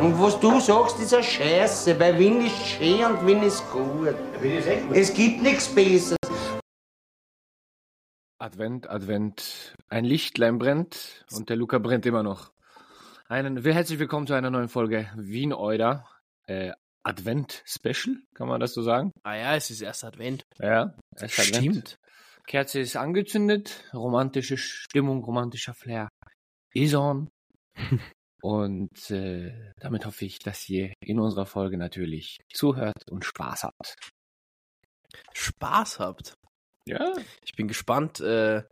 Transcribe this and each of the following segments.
Und was du sagst, ist eine Scheiße, weil Wien ist schön und Wien ist gut. Es gibt nichts Besseres. Advent, Advent. Ein Lichtlein brennt und der Luca brennt immer noch. Einen, herzlich willkommen zu einer neuen Folge Wien Euder. Äh, Advent Special, kann man das so sagen? Ah ja, es ist erst Advent. Ja, erst Advent. Stimmt. Kerze ist angezündet, romantische Stimmung, romantischer Flair is on. und äh, damit hoffe ich, dass ihr in unserer Folge natürlich zuhört und Spaß habt. Spaß habt. Ja. Ich bin gespannt. Äh,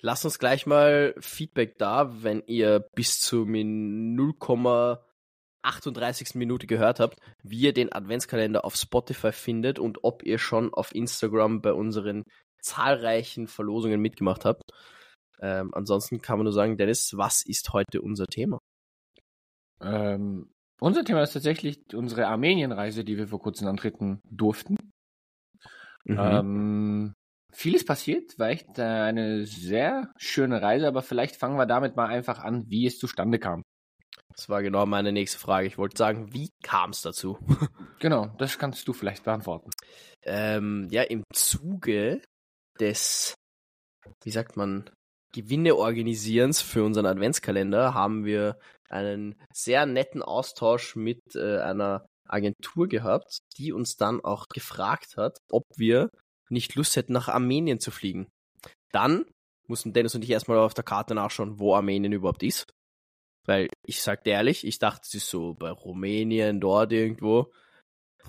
lasst uns gleich mal Feedback da, wenn ihr bis zur 0,38. Minute gehört habt, wie ihr den Adventskalender auf Spotify findet und ob ihr schon auf Instagram bei unseren zahlreichen Verlosungen mitgemacht habt. Ähm, ansonsten kann man nur sagen, Dennis, was ist heute unser Thema? Ähm, unser Thema ist tatsächlich unsere Armenienreise, die wir vor kurzem antreten durften. Mhm. Ähm, vieles passiert, war echt eine sehr schöne Reise, aber vielleicht fangen wir damit mal einfach an, wie es zustande kam. Das war genau meine nächste Frage. Ich wollte sagen, wie kam es dazu? genau, das kannst du vielleicht beantworten. Ähm, ja, im Zuge des, wie sagt man, Gewinne organisierens für unseren Adventskalender haben wir einen sehr netten Austausch mit äh, einer Agentur gehabt, die uns dann auch gefragt hat, ob wir nicht Lust hätten, nach Armenien zu fliegen. Dann mussten Dennis und ich erstmal auf der Karte nachschauen, wo Armenien überhaupt ist. Weil ich sagte ehrlich, ich dachte, es ist so bei Rumänien, dort irgendwo.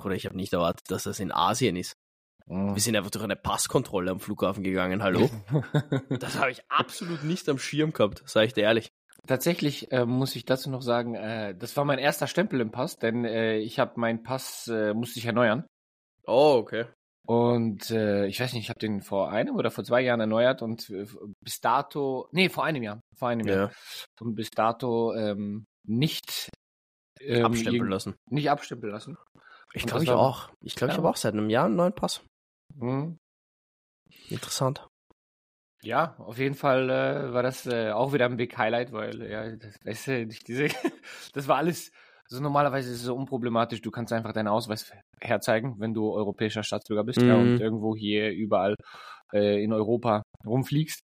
Oder ich habe nicht erwartet, dass das in Asien ist. Mhm. Wir sind einfach durch eine Passkontrolle am Flughafen gegangen, hallo? das habe ich absolut nicht am Schirm gehabt, sage ich dir ehrlich. Tatsächlich äh, muss ich dazu noch sagen, äh, das war mein erster Stempel im Pass, denn äh, ich habe meinen Pass, äh, musste ich erneuern. Oh, okay. Und äh, ich weiß nicht, ich habe den vor einem oder vor zwei Jahren erneuert und äh, bis dato, nee, vor einem Jahr, vor einem ja. Jahr. Und bis dato ähm, nicht ähm, abstempeln lassen. Nicht abstempeln lassen. Ich glaube ich auch. Ich glaube, ja. ich habe auch seit einem Jahr einen neuen Pass. Mhm. Interessant. Ja, auf jeden Fall äh, war das äh, auch wieder ein Big Highlight, weil ja, das, weißt du, diese, das war alles. Also normalerweise ist es so unproblematisch. Du kannst einfach deinen Ausweis herzeigen, wenn du europäischer Staatsbürger bist mhm. ja, und irgendwo hier überall äh, in Europa rumfliegst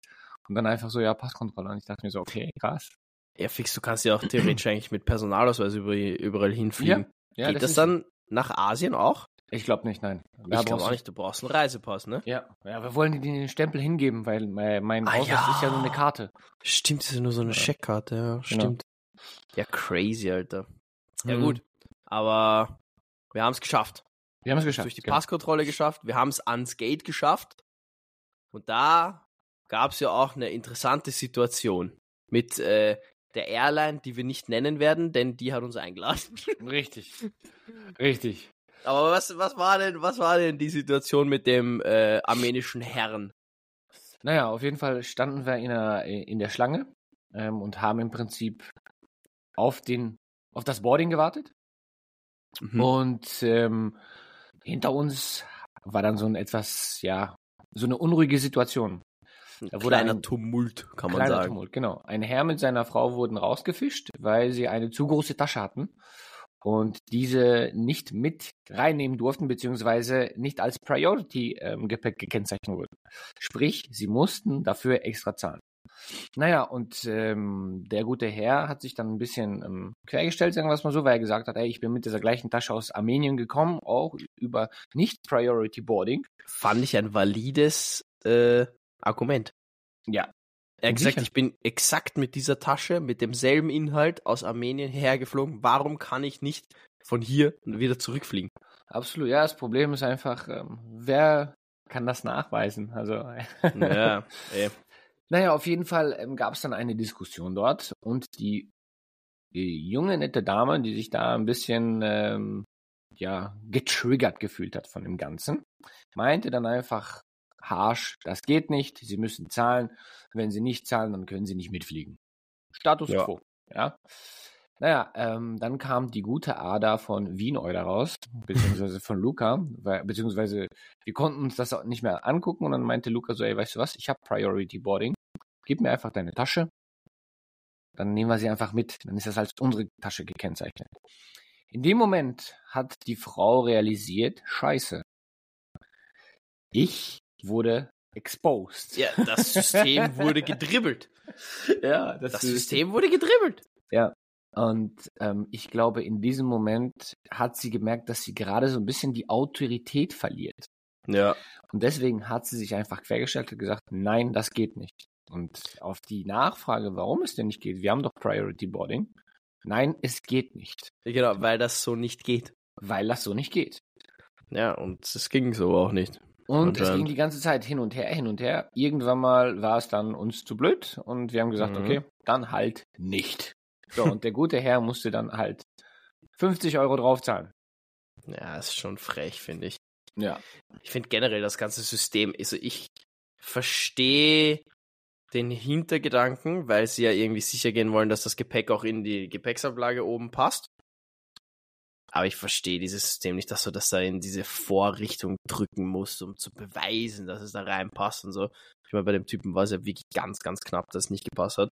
und dann einfach so ja Passkontrolle. Und ich dachte mir so, okay, krass. Ja, fix, du kannst ja auch theoretisch eigentlich mit Personalausweis überall, überall hinfliegen. Ja, ja, Geht das, das dann nach Asien auch? Ich glaube nicht, nein. Da ich glaube auch nicht, du brauchst einen Reisepass, ne? Ja, ja wir wollen dir den Stempel hingeben, weil mein ah, Ausweis ja. ist ja nur eine Karte. Stimmt, das ist ja nur so eine ja. Scheckkarte, ja, genau. stimmt. Genau. Ja, crazy, Alter. Ja, mhm. gut. Aber wir haben es geschafft. Wir haben es geschafft. Durch die genau. Passkontrolle geschafft. Wir haben es ans Gate geschafft. Und da gab es ja auch eine interessante Situation mit äh, der Airline, die wir nicht nennen werden, denn die hat uns eingeladen. Richtig. Richtig. Aber was, was war denn, was war denn die Situation mit dem äh, armenischen Herrn? Naja, auf jeden Fall standen wir in der, in der Schlange ähm, und haben im Prinzip auf den, auf das Boarding gewartet. Mhm. Und ähm, hinter uns war dann so ein etwas, ja, so eine unruhige Situation. Da wurde kleiner ein Tumult, kann man sagen. Tumult, genau. Ein Herr mit seiner Frau wurden rausgefischt, weil sie eine zu große Tasche hatten und diese nicht mit reinnehmen durften, beziehungsweise nicht als Priority-Gepäck ähm, gekennzeichnet wurden. Sprich, sie mussten dafür extra zahlen. Naja, und ähm, der gute Herr hat sich dann ein bisschen ähm, quergestellt, sagen wir es mal so, weil er gesagt hat, ey, ich bin mit dieser gleichen Tasche aus Armenien gekommen, auch über nicht Priority Boarding. Fand ich ein valides äh, Argument. Ja, er hat gesagt, ich bin exakt mit dieser Tasche, mit demselben Inhalt aus Armenien hergeflogen. Warum kann ich nicht von hier wieder zurückfliegen? Absolut, ja. Das Problem ist einfach, ähm, wer kann das nachweisen? Also, ja, ey. Naja, auf jeden Fall ähm, gab es dann eine Diskussion dort und die, die, junge, nette Dame, die sich da ein bisschen ähm, ja, getriggert gefühlt hat von dem Ganzen, meinte dann einfach, harsh, das geht nicht, Sie müssen zahlen. Wenn Sie nicht zahlen, dann können Sie nicht mitfliegen. Status ja. quo. Ja. Naja, ähm, dann kam die gute Ada von Wien Euler raus, beziehungsweise von Luca, weil, beziehungsweise wir konnten uns das auch nicht mehr angucken und dann meinte Luca so, ey, weißt du was, ich habe Priority Boarding, gib mir einfach deine Tasche dann nehmen wir sie einfach mit. Dann ist das als unsere Tasche gekennzeichnet. In dem Moment hat die Frau realisiert, scheiße. Ich wurde exposed. Ja, das System wurde gedribbelt. Ja, Das System wurde gedribbelt. Ja. Und ähm, ich glaube, in diesem Moment hat sie gemerkt, dass sie gerade so ein bisschen die Autorität verliert. Ja. Und deswegen hat sie sich einfach quergestellt und gesagt, nein, das geht nicht. Und auf die Nachfrage, warum es denn nicht geht, wir haben doch Priority Boarding. Nein, es geht nicht, Genau, weil das so nicht geht. weil das so nicht geht. Ja, und es ging so auch nicht. Und es ging die ganze Zeit hin und her, hin und her. Irgendwann mal war es dann uns zu blöd und wir haben gesagt, Mhm. okay, dann halt nicht. So, und der gute Herr musste dann halt 50 Euro draufzahlen. Ja, ist schon frech, finde ich. Ja. Ich finde generell das ganze System, also ich verstehe den Hintergedanken, weil sie ja irgendwie sicher gehen wollen, dass das Gepäck auch in die Gepäcksablage oben passt. Aber ich verstehe dieses System nicht, dass du das da in diese Vorrichtung drücken musst, um zu beweisen, dass es da reinpasst und so. Ich meine, bei dem Typen war es ja wirklich ganz, ganz knapp, dass es nicht gepasst hat.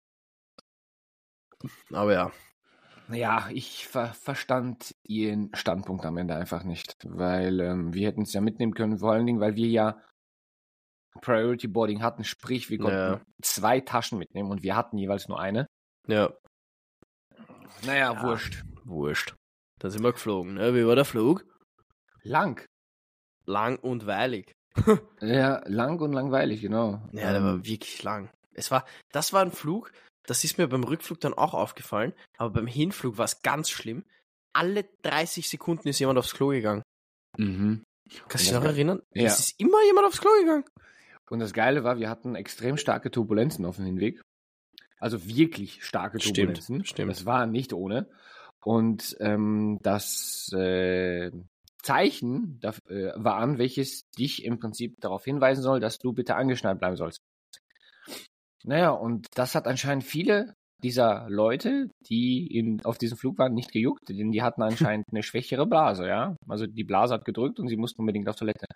Aber ja. Ja, ich ver verstand ihren Standpunkt am Ende einfach nicht, weil ähm, wir hätten es ja mitnehmen können, vor allen Dingen, weil wir ja Priority Boarding hatten, sprich, wir konnten Ja. zwei Taschen mitnehmen und wir hatten jeweils nur eine. Ja, Naja, Ja. wurscht. wurscht. Da sind wir geflogen, ne? Wie war der Flug? Lang. Lang und weilig. Ja, lang und langweilig, genau. Ja, der Ähm, war wirklich lang. Es war, das war ein Flug, das ist mir beim Rückflug dann auch aufgefallen, aber beim Hinflug war es ganz schlimm. Alle 30 Sekunden ist jemand aufs Klo gegangen. mhm. Kannst du dich noch erinnern? Ja. Es ist immer jemand aufs Klo gegangen. Und das Geile war, wir hatten extrem starke Turbulenzen auf dem Hinweg. Also wirklich starke Stimmt, Turbulenzen. stimmt. Das war nicht ohne. Und ähm, das äh, Zeichen da, äh, war an, welches dich im Prinzip darauf hinweisen soll, dass du bitte angeschnallt bleiben sollst. Naja, und das hat anscheinend viele dieser Leute, die in, auf diesem Flug waren, nicht gejuckt, denn die hatten anscheinend eine schwächere Blase, ja. Also die Blase hat gedrückt und sie mussten unbedingt auf Toilette.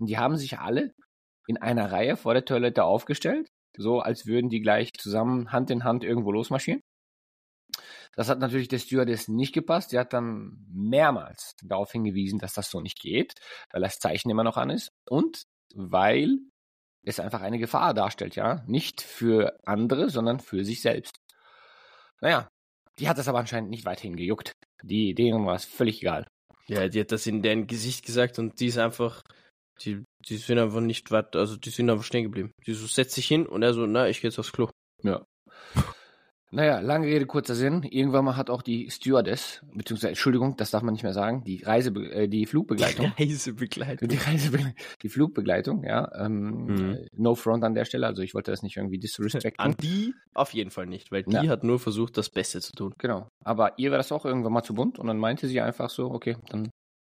Und die haben sich alle in einer Reihe vor der Toilette aufgestellt, so als würden die gleich zusammen Hand in Hand irgendwo losmarschieren. Das hat natürlich der Stewardess nicht gepasst. Sie hat dann mehrmals darauf hingewiesen, dass das so nicht geht, weil das Zeichen immer noch an ist und weil es einfach eine Gefahr darstellt, ja. Nicht für andere, sondern für sich selbst. Naja, die hat das aber anscheinend nicht weiterhin gejuckt. Die, denen war es völlig egal. Ja, die hat das in deren Gesicht gesagt und die ist einfach, die, die sind einfach nicht weit, also die sind einfach stehen geblieben. Die so, setzt sich hin und er so, na, ich geh jetzt aufs Klo. Ja. Naja, lange Rede, kurzer Sinn. Irgendwann mal hat auch die Stewardess, beziehungsweise, Entschuldigung, das darf man nicht mehr sagen, die Reise, äh, die Flugbegleitung. Reisebegleitung. Die Reisebegleitung, die Flugbegleitung, ja. Ähm, Mhm. äh, No front an der Stelle, also ich wollte das nicht irgendwie disrespecten. An die auf jeden Fall nicht, weil die Ja. hat nur versucht, das Beste zu tun. Genau. Aber ihr war das auch irgendwann mal zu bunt und dann meinte sie einfach so, okay, dann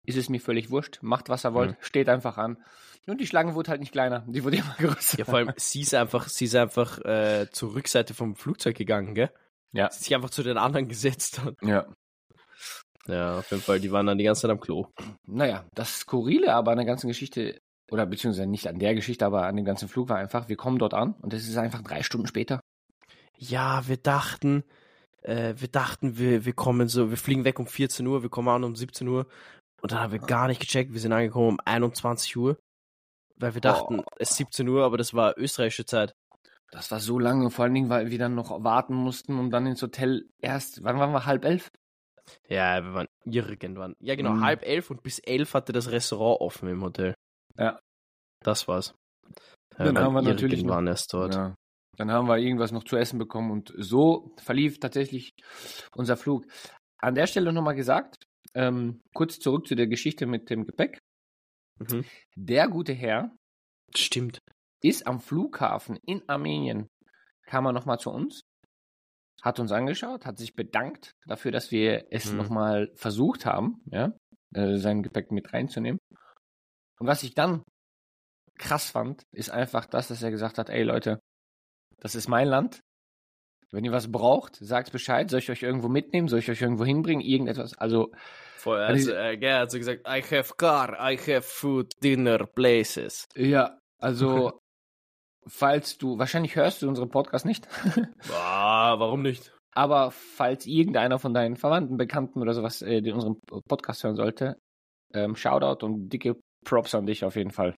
ist es mir völlig wurscht, macht was ihr wollt, Mhm. steht einfach an. Und die Schlange wurde halt nicht kleiner, die wurde immer größer. Ja, vor allem, sie ist einfach, sie ist einfach äh, zur Rückseite vom Flugzeug gegangen, gell? Ja. Sie sich einfach zu den anderen gesetzt hat. Ja. Ja, auf jeden Fall, die waren dann die ganze Zeit am Klo. Naja, das Skurrile aber an der ganzen Geschichte, oder beziehungsweise nicht an der Geschichte, aber an dem ganzen Flug war einfach, wir kommen dort an und es ist einfach drei Stunden später. Ja, wir dachten, äh, wir dachten, wir, wir kommen so, wir fliegen weg um 14 Uhr, wir kommen an um 17 Uhr. Und dann haben wir gar nicht gecheckt, wir sind angekommen um 21 Uhr. Weil wir dachten, es ist 17 Uhr, aber das war österreichische Zeit. Das war so lange, vor allen Dingen, weil wir dann noch warten mussten und dann ins Hotel erst, wann waren wir, halb elf? Ja, wir waren irgendwann. Ja, genau, Mhm. halb elf und bis elf hatte das Restaurant offen im Hotel. Ja. Das war's. Ja, Dann haben wir natürlich irgendwann erst dort. Ja. Dann haben wir irgendwas noch zu essen bekommen und so verlief tatsächlich unser Flug. An der Stelle nochmal gesagt, ähm, kurz zurück zu der Geschichte mit dem Gepäck. Mhm. Der gute Herr Stimmt. ist am Flughafen in Armenien, kam er nochmal zu uns, hat uns angeschaut, hat sich bedankt dafür, dass wir es Mhm. nochmal versucht haben, ja, äh, sein Gepäck mit reinzunehmen. Und was ich dann krass fand, ist einfach das, dass er gesagt hat, ey Leute, das ist mein Land. Wenn ihr was braucht, sagt Bescheid. Soll ich euch irgendwo mitnehmen? Soll ich euch irgendwo hinbringen? Irgendetwas. Also, Vorher Also- also, äh, er hat so gesagt, I have car, I have food, dinner, places. ja, also, falls du, wahrscheinlich hörst du unseren Podcast nicht. Ah, warum nicht? Aber falls irgendeiner von deinen Verwandten, Bekannten oder sowas äh, den unseren Podcast hören sollte, ähm, Shoutout und dicke Props an dich auf jeden Fall.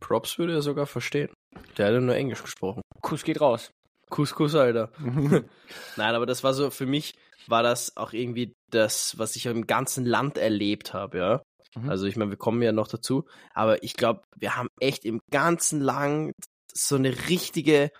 Props würde er sogar verstehen. Der hat ja nur Englisch gesprochen. Kuss geht raus. Kuss, Alter. Nein, aber das war so, für mich war das auch irgendwie das, was ich im ganzen Land erlebt habe, ja. Mhm. Also ich meine, wir kommen ja noch dazu, aber ich glaube, wir haben echt im ganzen Land so eine richtige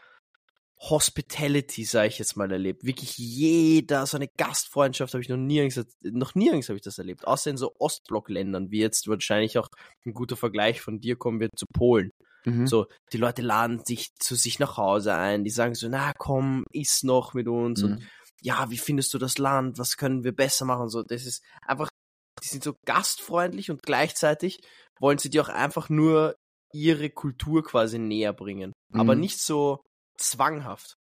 Hospitality, sage ich jetzt mal, erlebt. Wirklich jeder, so eine Gastfreundschaft habe ich noch nirgends, noch nirgends habe ich das erlebt. Außer in so Ostblockländern, wie jetzt wahrscheinlich auch ein guter Vergleich von dir kommen wird zu Polen. Mhm. So, die Leute laden sich zu sich nach Hause ein, die sagen so, na komm, iss noch mit uns mhm. und ja, wie findest du das Land, was können wir besser machen? So, das ist einfach, die sind so gastfreundlich und gleichzeitig wollen sie dir auch einfach nur ihre Kultur quasi näher bringen. Mhm. Aber nicht so zwanghaft.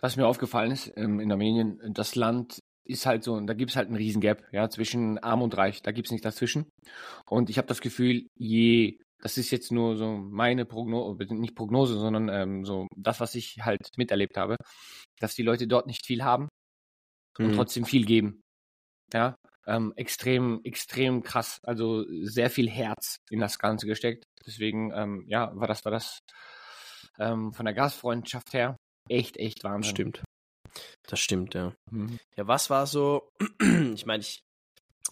Was mir aufgefallen ist ähm, in Armenien, das Land ist halt so, da gibt es halt einen riesen Gap, ja, zwischen arm und reich, da gibt es nicht dazwischen. Und ich habe das Gefühl, je, das ist jetzt nur so meine Prognose, nicht Prognose, sondern ähm, so das, was ich halt miterlebt habe, dass die Leute dort nicht viel haben und mhm. trotzdem viel geben. Ja, ähm, extrem, extrem krass. Also sehr viel Herz in das Ganze gesteckt. Deswegen, ähm, ja, war das, war das ähm, von der Gastfreundschaft her echt, echt Wahnsinn. Stimmt. Das stimmt, ja. Mhm. Ja, was war so, ich meine, ich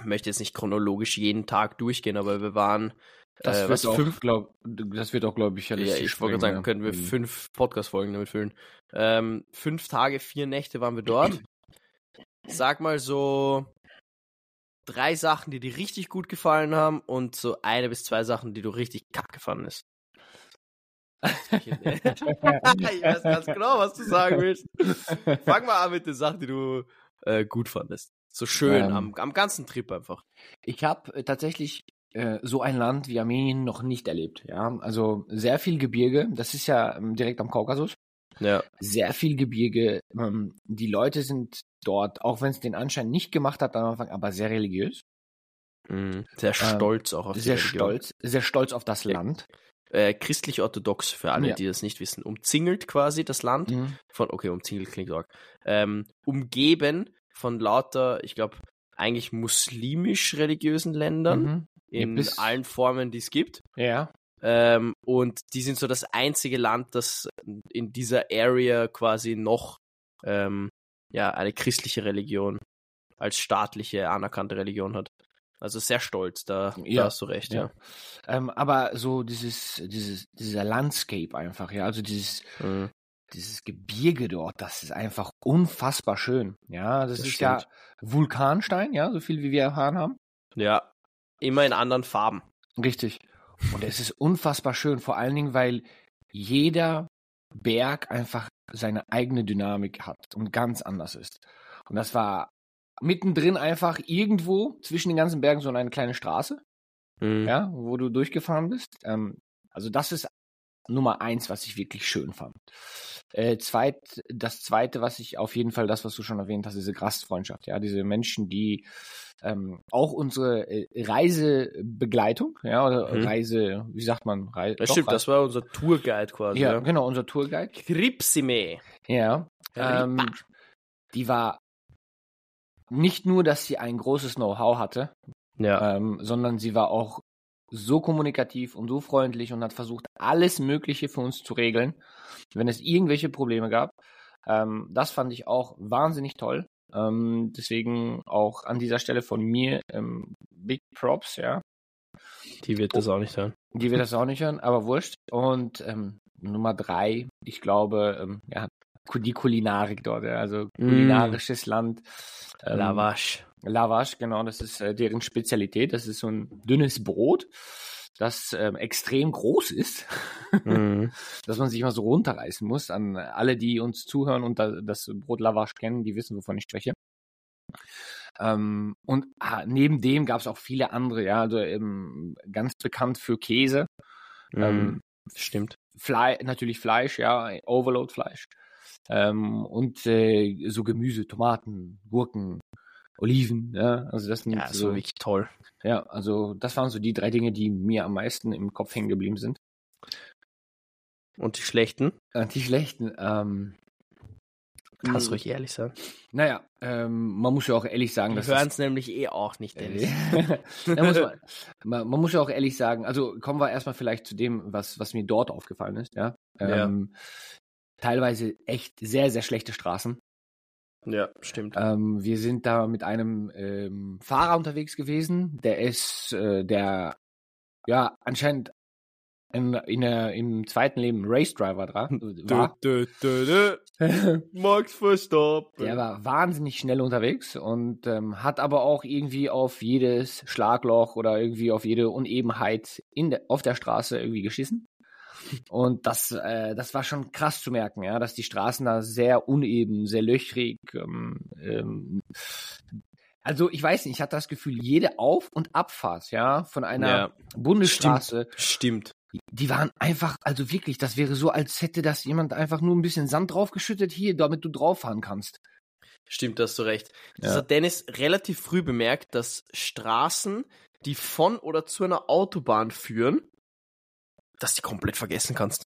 möchte jetzt nicht chronologisch jeden Tag durchgehen, aber wir waren das, äh, wird, auch, fünf, glaub, das wird auch, glaube ich, ja, ich wollte sagen, können wir mhm. fünf Podcast-Folgen damit füllen. Ähm, fünf Tage, vier Nächte waren wir dort. Sag mal so drei Sachen, die dir richtig gut gefallen haben und so eine bis zwei Sachen, die du richtig kacke fandest. ich weiß ganz genau, was du sagen willst. Fang mal an mit den Sachen, die du äh, gut fandest. So schön, ähm, am, am ganzen Trip einfach. Ich habe äh, tatsächlich äh, so ein Land wie Armenien noch nicht erlebt. Ja, also sehr viel Gebirge. Das ist ja ähm, direkt am Kaukasus. Ja. Sehr viel Gebirge. Ähm, die Leute sind dort, auch wenn es den Anschein nicht gemacht hat am Anfang, aber sehr religiös. Mhm. Sehr stolz ähm, auch auf Sehr stolz, sehr stolz auf das Land äh, christlich-orthodox, für alle, ja. die das nicht wissen, umzingelt quasi das Land mhm. von, okay, umzingelt klingt arg, ähm, umgeben von lauter, ich glaube, eigentlich muslimisch-religiösen Ländern mhm. In allen Formen, die es gibt. Ja. Ähm, und die sind so das einzige Land, das in dieser Area quasi noch ähm, ja, eine christliche Religion als staatliche anerkannte Religion hat. Also sehr stolz, da, ja, da hast du recht, ja. ja. Ähm, aber so dieses, dieses, dieser Landscape einfach, ja, also dieses, mhm. dieses Gebirge dort, das ist einfach unfassbar schön. Ja, das, das ist stimmt. ja Vulkanstein, ja, so viel wie wir erfahren haben. Ja, immer in anderen Farben. Richtig. Und es ist unfassbar schön, vor allen Dingen, weil jeder Berg einfach seine eigene Dynamik hat und ganz anders ist. Und das war mittendrin einfach irgendwo zwischen den ganzen Bergen so eine kleine Straße, mhm. ja, wo du durchgefahren bist. Ähm, also das ist Nummer eins, was ich wirklich schön fand. Äh, zweit, das zweite, was ich auf jeden Fall, das, was du schon erwähnt hast, diese Gastfreundschaft, ja, diese Menschen, die ähm, auch unsere äh, Reisebegleitung, ja, oder mhm. Reise, wie sagt man? Reise, das stimmt, Reise. das war unser Tourguide quasi. Ja, ja. genau, unser Tourguide. Kripsime. Ja. Ähm, die war nicht nur, dass sie ein großes Know-how hatte, ja. ähm, sondern sie war auch so kommunikativ und so freundlich und hat versucht, alles Mögliche für uns zu regeln, wenn es irgendwelche Probleme gab. Ähm, das fand ich auch wahnsinnig toll. Ähm, deswegen auch an dieser Stelle von mir ähm, Big Props, ja. Die wird das auch nicht hören. Die wird das auch nicht hören, aber wurscht. Und ähm, Nummer drei, ich glaube, ähm, ja, die Kulinarik dort, ja, also mm. kulinarisches mm. Land. Ähm, Lavash. Lavash, genau, das ist äh, deren Spezialität. Das ist so ein dünnes Brot, das ähm, extrem groß ist, mm. dass man sich mal so runterreißen muss. An alle, die uns zuhören und da, das Brot Lavash kennen, die wissen, wovon ich spreche. Ähm, und ah, neben dem gab es auch viele andere, ja, also ähm, ganz bekannt für Käse. Ähm, Stimmt. Fle natürlich Fleisch, ja, Overload-Fleisch. Ähm, und äh, so Gemüse, Tomaten, Gurken, Oliven, ja, also das sind ja, so wirklich toll. Ja, also das waren so die drei Dinge, die mir am meisten im Kopf hängen geblieben sind. Und die schlechten? Und die schlechten, ähm, Kannst ruhig ehrlich sein. Naja, ähm, man muss ja auch ehrlich sagen, Wir dass hören es nämlich eh auch nicht, Dennis. da muss man, man, man muss ja auch ehrlich sagen, also kommen wir erstmal vielleicht zu dem, was, was mir dort aufgefallen ist, ja. Ähm, Teilweise echt sehr, sehr schlechte Straßen. Ja, stimmt. Ähm, wir sind da mit einem ähm, Fahrer unterwegs gewesen, der ist, äh, der ja anscheinend in, in der, im zweiten Leben Race Driver dran war. Dö, dö, dö. Max Verstappen. Der war wahnsinnig schnell unterwegs und ähm, hat aber auch irgendwie auf jedes Schlagloch oder irgendwie auf jede Unebenheit in der, auf der Straße irgendwie geschissen. Und das, äh, das war schon krass zu merken, ja, dass die Straßen da sehr uneben, sehr löchrig. Ähm, ähm, also ich weiß nicht, ich hatte das Gefühl, jede Auf- und Abfahrt, ja, von einer Ja. Bundesstraße, Stimmt. die- die waren einfach, also wirklich, das wäre so, als hätte das jemand einfach nur ein bisschen Sand draufgeschüttet, hier, damit du drauf fahren kannst. Stimmt, da hast du recht. Das Ja. hat Dennis relativ früh bemerkt, dass Straßen, die von oder zu einer Autobahn führen, dass die komplett vergessen kannst.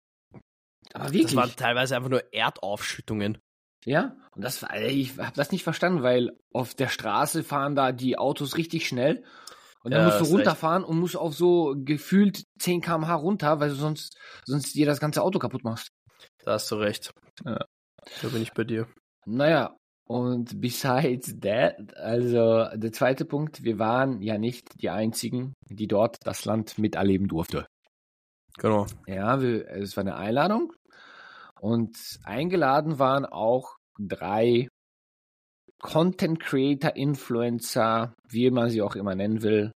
Aber Das wirklich. waren teilweise einfach nur Erdaufschüttungen. Ja, und das war, ich habe das nicht verstanden, weil auf der Straße fahren da die Autos richtig schnell und dann Ja, musst du hast recht. runterfahren und musst auf so gefühlt 10 km/h runter, weil du sonst, sonst dir das ganze Auto kaputt machst. Da hast du recht. Ja. Da bin ich bei dir. Naja, und besides that, also der zweite Punkt, wir waren ja nicht die einzigen, die dort das Land miterleben durfte. Genau. Ja, wir, es war eine Einladung und eingeladen waren auch drei Content Creator, Influencer, wie man sie auch immer nennen will,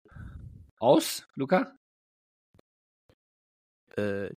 aus, Luca? Äh.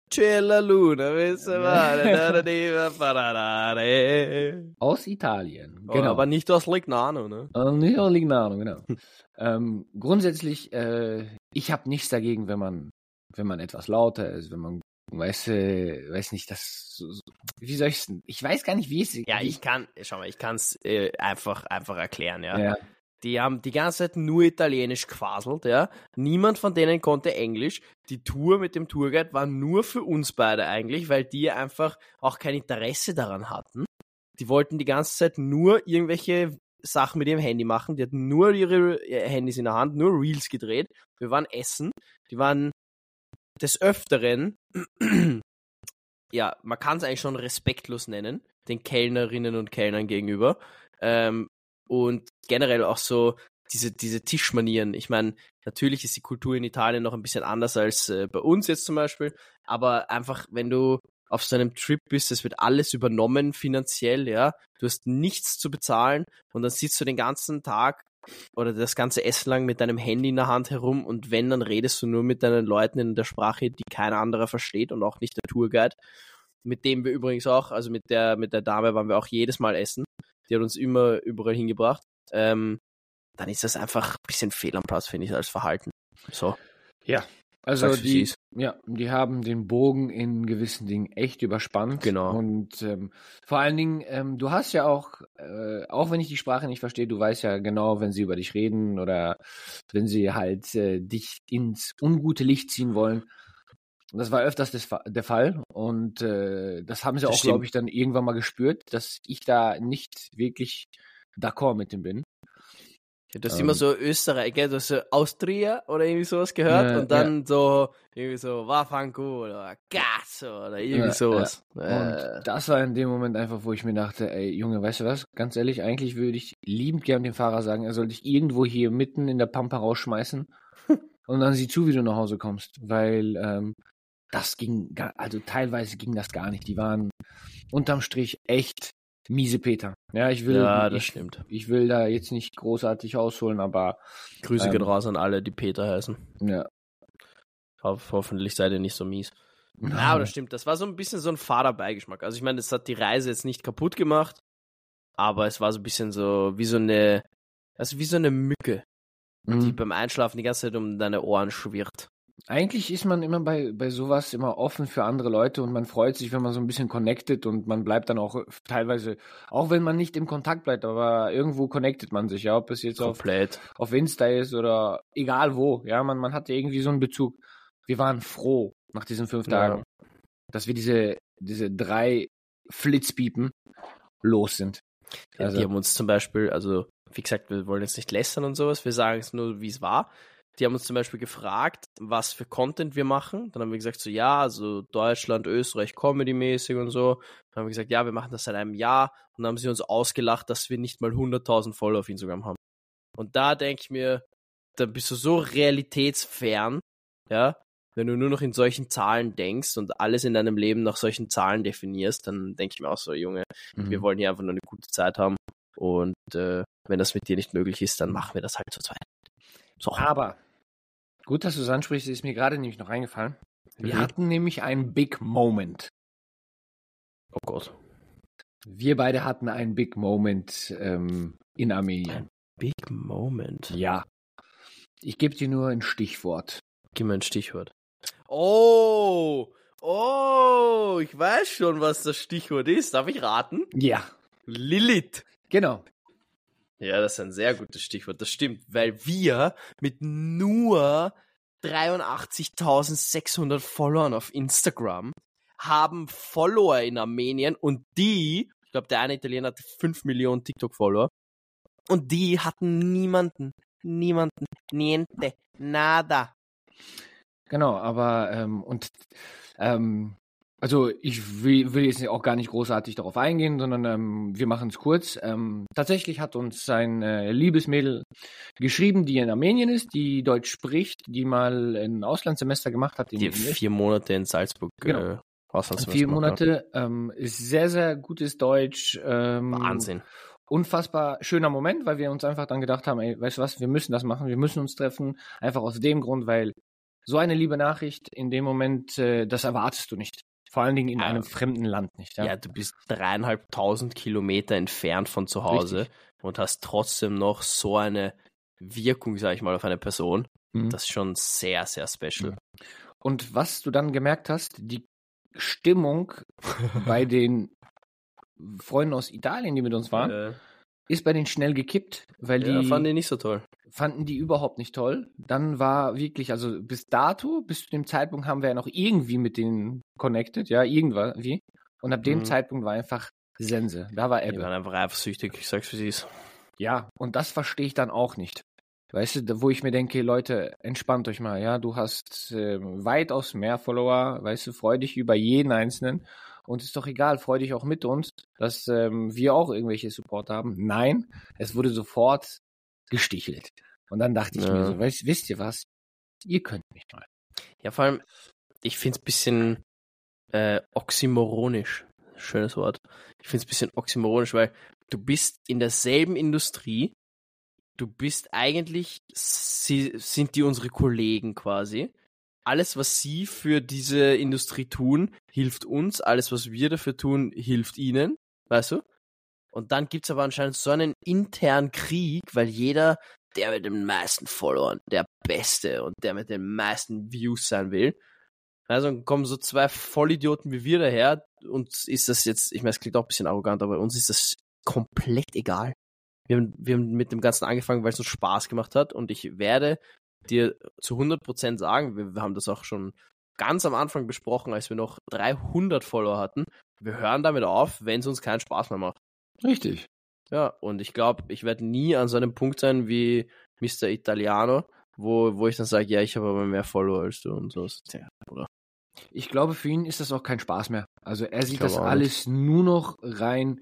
Aus Italien. Oh, Genau. Aber nicht aus Lignano, ne? Äh, nicht aus Lignano, genau. ähm, grundsätzlich, äh, ich habe nichts dagegen, wenn man, wenn man etwas lauter ist, wenn man, weiß, äh, weiß nicht, das, so, wie soll ich's, ich weiß gar nicht, wie es, Ja, ich kann, schau mal, ich kann es äh, einfach, einfach erklären, ja. ja, Die haben die ganze Zeit nur Italienisch quaselt, ja. Niemand von denen konnte Englisch. Die Tour mit dem Tourguide war nur für uns beide eigentlich, weil die einfach auch kein Interesse daran hatten. Die wollten die ganze Zeit nur irgendwelche Sachen mit ihrem Handy machen. Die hatten nur ihre äh, Handys in der Hand, nur Reels gedreht. Wir waren essen. Die waren des Öfteren, ja, man kann es eigentlich schon respektlos nennen, den Kellnerinnen und Kellnern gegenüber. Ähm, und generell auch so diese, diese Tischmanieren. Ich meine, natürlich ist die Kultur in Italien noch ein bisschen anders als äh, bei uns jetzt zum Beispiel, aber einfach, wenn du auf so einem Trip bist, es wird alles übernommen finanziell, ja. Du hast nichts zu bezahlen und dann sitzt du den ganzen Tag oder das ganze Essen lang mit deinem Handy in der Hand herum und wenn, dann redest du nur mit deinen Leuten in der Sprache, die kein anderer versteht und auch nicht der Tourguide. Mit dem wir übrigens auch, also mit der, mit der Dame waren wir auch jedes Mal essen. Die hat uns immer überall hingebracht. Ähm, dann ist das einfach ein bisschen fehl am Platz, finde ich, als Verhalten. So. Also Sag's, wie die. Ja, die haben den Bogen in gewissen Dingen echt überspannt. Genau. Und ähm, vor allen Dingen, ähm, du hast ja auch, äh, auch wenn ich die Sprache nicht verstehe, du weißt ja genau, wenn sie über dich reden oder wenn sie halt äh, dich ins ungute Licht ziehen wollen. Und das war öfters des, der Fall. Und äh, das haben sie Das auch, glaube ich, dann irgendwann mal gespürt, dass ich da nicht wirklich d'accord mit dem bin. Du hast Ähm. immer so Österreich, gell? Du hast so Austria oder irgendwie sowas gehört Ja, und dann so irgendwie so Wafanku oder Gas oder irgendwie Ja, sowas. Und Äh, das war in dem Moment einfach, wo ich mir dachte, ey, Junge, weißt du was? Ganz ehrlich, eigentlich würde ich liebend gern dem Fahrer sagen, er soll dich irgendwo hier mitten in der Pampa rausschmeißen und dann sieh zu, wie du nach Hause kommst. Weil ähm, das ging, also teilweise ging das gar nicht. Die waren unterm Strich echt miese Peter. Ja, ich will, ja, das ich, stimmt. ich will da jetzt nicht großartig ausholen, aber Grüße ähm, gehen raus an alle, die Peter heißen. ja. Ho hoffentlich seid ihr nicht so mies. Ja, aber das stimmt. Das war so ein bisschen so ein fader Beigeschmack. Also ich meine, das hat die Reise jetzt nicht kaputt gemacht, aber es war so ein bisschen so wie so eine, also wie so eine Mücke, die Mhm. beim Einschlafen die ganze Zeit um deine Ohren schwirrt. Eigentlich ist man immer bei, bei sowas immer offen für andere Leute und man freut sich, wenn man so ein bisschen connected und man bleibt dann auch teilweise, auch wenn man nicht im Kontakt bleibt, aber irgendwo connectet man sich, ja, ob es jetzt auf, Komplett. auf Insta ist oder egal wo, ja, man, man hatte irgendwie so einen Bezug. Wir waren froh nach diesen fünf Ja. Tagen, dass wir diese, diese drei Flitzpiepen los sind. Also, die haben uns zum Beispiel, also wie gesagt, wir wollen jetzt nicht lästern und sowas, wir sagen es nur, wie es war. Die haben uns zum Beispiel gefragt, was für Content wir machen. Dann haben wir gesagt, so ja, also Deutschland, Österreich, Comedy-mäßig und so. Dann haben wir gesagt, ja, wir machen das seit einem Jahr. Und dann haben sie uns ausgelacht, dass wir nicht mal 100.000 Follower auf Instagram haben. Und da denke ich mir, da bist du so realitätsfern, ja, wenn du nur noch in solchen Zahlen denkst und alles in deinem Leben nach solchen Zahlen definierst, dann denke ich mir auch so, Junge, mhm. wir wollen hier einfach nur eine gute Zeit haben. Und äh, wenn das mit dir nicht möglich ist, dann machen wir das halt zu zweit. So. Aber gut, dass du es ansprichst, ist mir gerade nämlich noch eingefallen. Wir mhm. hatten nämlich einen Big Moment. Oh Gott. Wir beide hatten einen Big Moment ähm, in Armenien. Ein Big Moment? Ja. Ich gebe dir nur ein Stichwort. Gib mir ein Stichwort. Oh, oh, ich weiß schon, was das Stichwort ist. Darf ich raten? Ja. Lilith. Genau. Ja, das ist ein sehr gutes Stichwort. Das stimmt, weil wir mit nur 83.600 Followern auf Instagram haben Follower in Armenien und die, ich glaube, der eine Italiener hat 5 Millionen TikTok-Follower und die hatten niemanden, niemanden, niente, nada. Genau, aber ähm, und ähm, also ich will, will, jetzt auch gar nicht großartig darauf eingehen, sondern ähm, wir machen es kurz. Ähm, tatsächlich hat uns ein äh, Liebesmädel geschrieben, die in Armenien ist, die Deutsch spricht, die mal ein Auslandssemester gemacht hat. Die vier Monate in Salzburg. Genau. Äh, Vier Monate, ähm, ist sehr, sehr gutes Deutsch. Ähm, Wahnsinn. Unfassbar schöner Moment, weil wir uns einfach dann gedacht haben, ey, weißt du was, wir müssen das machen, wir müssen uns treffen. Einfach aus dem Grund, weil so eine liebe Nachricht in dem Moment, äh, das erwartest du nicht. Vor allen Dingen in ja. einem fremden Land nicht. Ja? ja, du bist dreieinhalbtausend Kilometer entfernt von zu Hause Richtig. und hast trotzdem noch so eine Wirkung, sag ich mal, auf eine Person. Mhm. Das ist schon sehr, sehr special. Mhm. Und was du dann gemerkt hast, die Stimmung bei den Freunden aus Italien, die mit uns waren, äh. Ist bei denen schnell gekippt, weil ja, die fanden die nicht so toll fanden die überhaupt nicht toll. Dann war wirklich, also bis dato, bis zu dem Zeitpunkt haben wir ja noch irgendwie mit denen connected, ja, irgendwas, wie. Und ab dem mhm. Zeitpunkt war einfach Sense. Da war Ebbe. Die waren einfach eifersüchtig, ich sag's wie sie ist. Ja, und das verstehe ich dann auch nicht. Weißt du, wo ich mir denke, Leute, entspannt euch mal, ja, du hast äh, weitaus mehr Follower, weißt du, freu dich über jeden einzelnen und ist doch egal, freu dich auch mit uns, dass ähm, wir auch irgendwelche Support haben. Nein, es wurde sofort gestichelt. Und dann dachte ich ja. mir so, weißt, wisst ihr was? Ihr könnt mich mal. Ja, vor allem, ich finde es ein bisschen äh, oxymoronisch. Schönes Wort. Ich finde es ein bisschen oxymoronisch, weil du bist in derselben Industrie, du bist eigentlich, sie, sind die unsere Kollegen quasi. Alles, was sie für diese Industrie tun, hilft uns. Alles, was wir dafür tun, hilft ihnen. Weißt du? Und dann gibt es aber anscheinend so einen internen Krieg, weil jeder, der mit den meisten Followern, der Beste und der mit den meisten Views sein will. Also kommen so zwei Vollidioten wie wir daher. Uns ist das jetzt, ich meine, es klingt auch ein bisschen arrogant, aber uns ist das komplett egal. Wir haben, wir haben mit dem Ganzen angefangen, weil es uns Spaß gemacht hat und ich werde dir zu 100% sagen, wir, wir haben das auch schon ganz am Anfang besprochen, als wir noch 300 Follower hatten. Wir hören damit auf, wenn es uns keinen Spaß mehr macht. Richtig. Ja, und ich glaube, ich werde nie an so einem Punkt sein wie Mr. Italiano, wo, wo ich dann sage, ja, ich habe aber mehr Follower als du und so. Ja, oder? Ich glaube, für ihn ist das auch kein Spaß mehr. Also er sieht das alles nicht. nur noch rein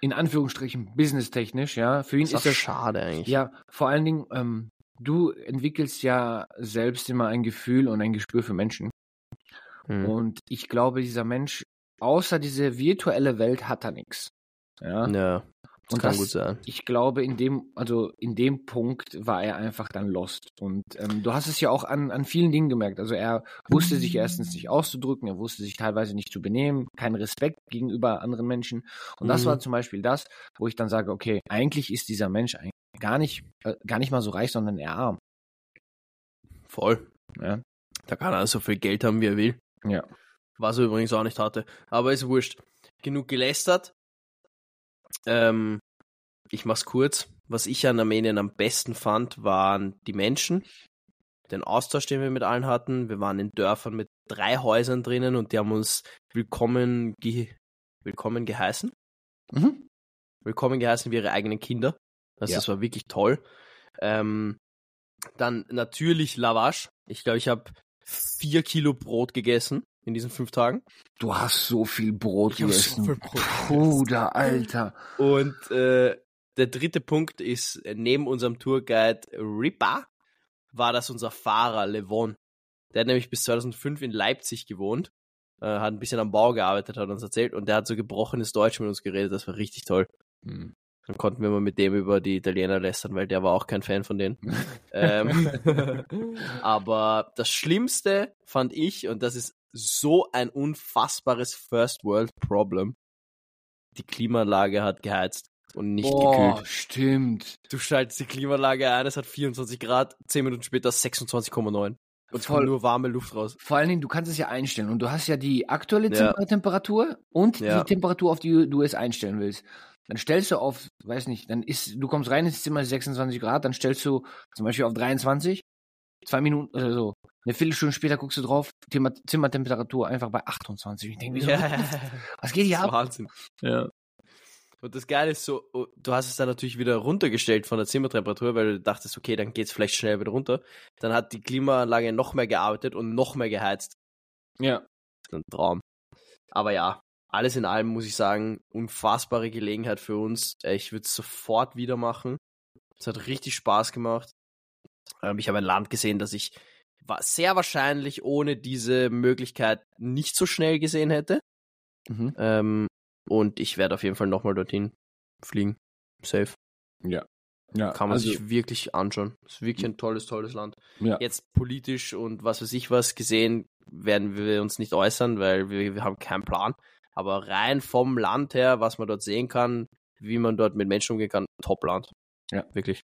in Anführungsstrichen businesstechnisch, ja. Für ihn ist, ist das schade eigentlich. Ja, vor allen Dingen, ähm, du entwickelst ja selbst immer ein Gefühl und ein Gespür für Menschen. Hm. Und ich glaube, dieser Mensch, außer diese virtuelle Welt, hat er nichts. Ja. ja das und kann das, gut sein. Ich glaube, in dem, also in dem Punkt war er einfach dann lost. Und ähm, du hast es ja auch an, an vielen Dingen gemerkt. Also er wusste sich erstens nicht auszudrücken, er wusste sich teilweise nicht zu benehmen, kein Respekt gegenüber anderen Menschen. Und das mhm. war zum Beispiel das, wo ich dann sage, okay, eigentlich ist dieser Mensch eigentlich gar nicht, äh, gar nicht mal so reich, sondern eher arm. Voll. Ja. Da kann er so viel Geld haben, wie er will. Ja. Was er übrigens auch nicht hatte. Aber ist wurscht. Genug gelästert. Ähm, ich mach's kurz. Was ich an Armenien am besten fand, waren die Menschen, den Austausch, den wir mit allen hatten. Wir waren in Dörfern mit drei Häusern drinnen und die haben uns willkommen, ge willkommen geheißen. Mhm. Willkommen geheißen wie ihre eigenen Kinder. Also Ja. das war wirklich toll. Ähm, dann natürlich Lavash. Ich glaube, ich habe vier Kilo Brot gegessen in diesen fünf Tagen. Du hast so viel Brot Ich hab so gegessen. viel Brot Bruder, Alter. Und äh, der dritte Punkt ist, äh, neben unserem Tourguide Rippa war das unser Fahrer Levon. Der hat nämlich bis 2005 in Leipzig gewohnt, äh, hat ein bisschen am Bau gearbeitet, hat uns erzählt und der hat so gebrochenes Deutsch mit uns geredet, das war richtig toll. Hm. Dann konnten wir mal mit dem über die Italiener lästern, weil der war auch kein Fan von denen. ähm, aber das Schlimmste fand ich, und das ist so ein unfassbares First World Problem, die Klimaanlage hat geheizt und nicht Boah, gekühlt. stimmt. Du schaltest die Klimaanlage ein, es hat 24 Grad, 10 Minuten später 26,9. Und es Voll. kommt nur warme Luft raus. Vor allen Dingen, du kannst es ja einstellen und du hast ja die aktuelle Ja. Tem- Temperatur und Ja. die Temperatur, auf die du es einstellen willst. Dann stellst du auf, weiß nicht, dann ist, du kommst rein ins Zimmer 26 Grad, dann stellst du zum Beispiel auf 23, zwei Minuten, oder so, eine Viertelstunde später guckst du drauf, Thema, Zimmertemperatur einfach bei 28. Ich denke, wieso? Was geht hier Das ist ab? Wahnsinn. Ja. Und das Geile ist so, oh, du hast es dann natürlich wieder runtergestellt von der Zimmertemperatur, weil du dachtest, okay, dann geht's vielleicht schnell wieder runter. Dann hat die Klimaanlage noch mehr gearbeitet und noch mehr geheizt. Ja. Das ist ein Traum. Aber ja, alles in allem muss ich sagen, unfassbare Gelegenheit für uns. Äh, Ich würde es sofort wieder machen. Es hat richtig Spaß gemacht. Ähm, Ich habe ein Land gesehen, das ich sehr wahrscheinlich ohne diese Möglichkeit nicht so schnell gesehen hätte. Mhm. Ähm, und ich werde auf jeden Fall nochmal dorthin fliegen. Safe. Ja. Ja, Kann man also, sich wirklich anschauen. ist wirklich ein tolles, tolles Land. ja. Jetzt politisch und was weiß ich was gesehen, werden wir uns nicht äußern, weil wir, wir haben keinen Plan. Aber rein vom Land her, was man dort sehen kann, wie man dort mit Menschen umgehen kann, Top-Land. Ja. Wirklich.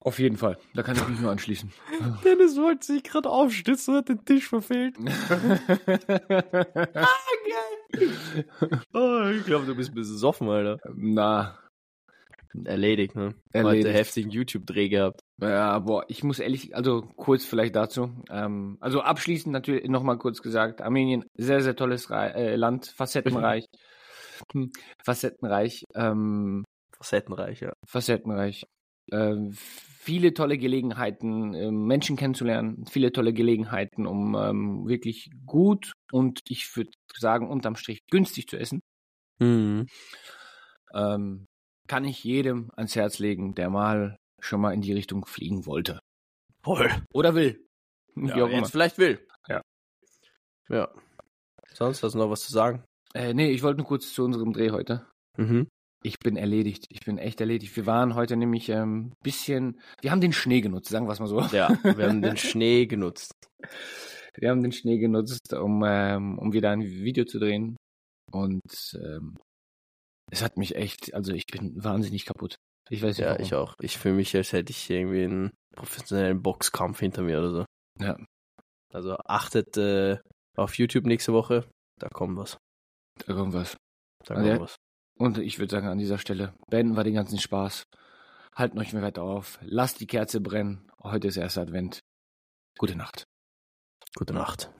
Auf jeden Fall. Da kann ich mich nur anschließen. Dennis wollte sich gerade aufstützen und hat den Tisch verfehlt. Oh, ich glaube, du bist besoffen, Alter. Na, Erledigt, ne? Erledigt. Heute heftigen YouTube-Dreh gehabt. Ja, boah, ich muss ehrlich, also kurz vielleicht dazu. Ähm, also abschließend natürlich nochmal kurz gesagt, Armenien, sehr, sehr tolles Rei äh, Land, facettenreich. Facettenreich, ähm, Facettenreich, ja. facettenreich. Ähm, viele tolle Gelegenheiten, ähm, Menschen kennenzulernen, viele tolle Gelegenheiten, um ähm, wirklich gut und ich würde sagen, unterm Strich günstig zu essen. Mhm. Ähm, kann ich jedem ans Herz legen, der mal schon mal in die Richtung fliegen wollte. Voll. Oder will. Ja, jetzt vielleicht will. Ja. Ja. Sonst hast du noch was zu sagen? Äh, nee, ich wollte nur kurz zu unserem Dreh heute. Mhm. Ich bin erledigt. Ich bin echt erledigt. Wir waren heute nämlich ein ähm, bisschen. Wir haben den Schnee genutzt, sagen wir es mal so. Ja, wir haben den Schnee genutzt. Wir haben den Schnee genutzt, um, ähm, um wieder ein Video zu drehen. Und ähm, es hat mich echt, also ich bin wahnsinnig kaputt. Ich weiß nicht. Ja, warum. ich auch. Ich fühle mich, als hätte ich irgendwie einen professionellen Boxkampf hinter mir oder so. Ja. Also achtet äh, auf YouTube nächste Woche. Da kommt was. Da kommt was. Da Ah, kommt ja? was. Und ich würde sagen, an dieser Stelle beenden wir den ganzen Spaß. Halten euch mehr weiter auf. Lasst die Kerze brennen. Heute ist erster Advent. Gute Nacht. Gute Nacht.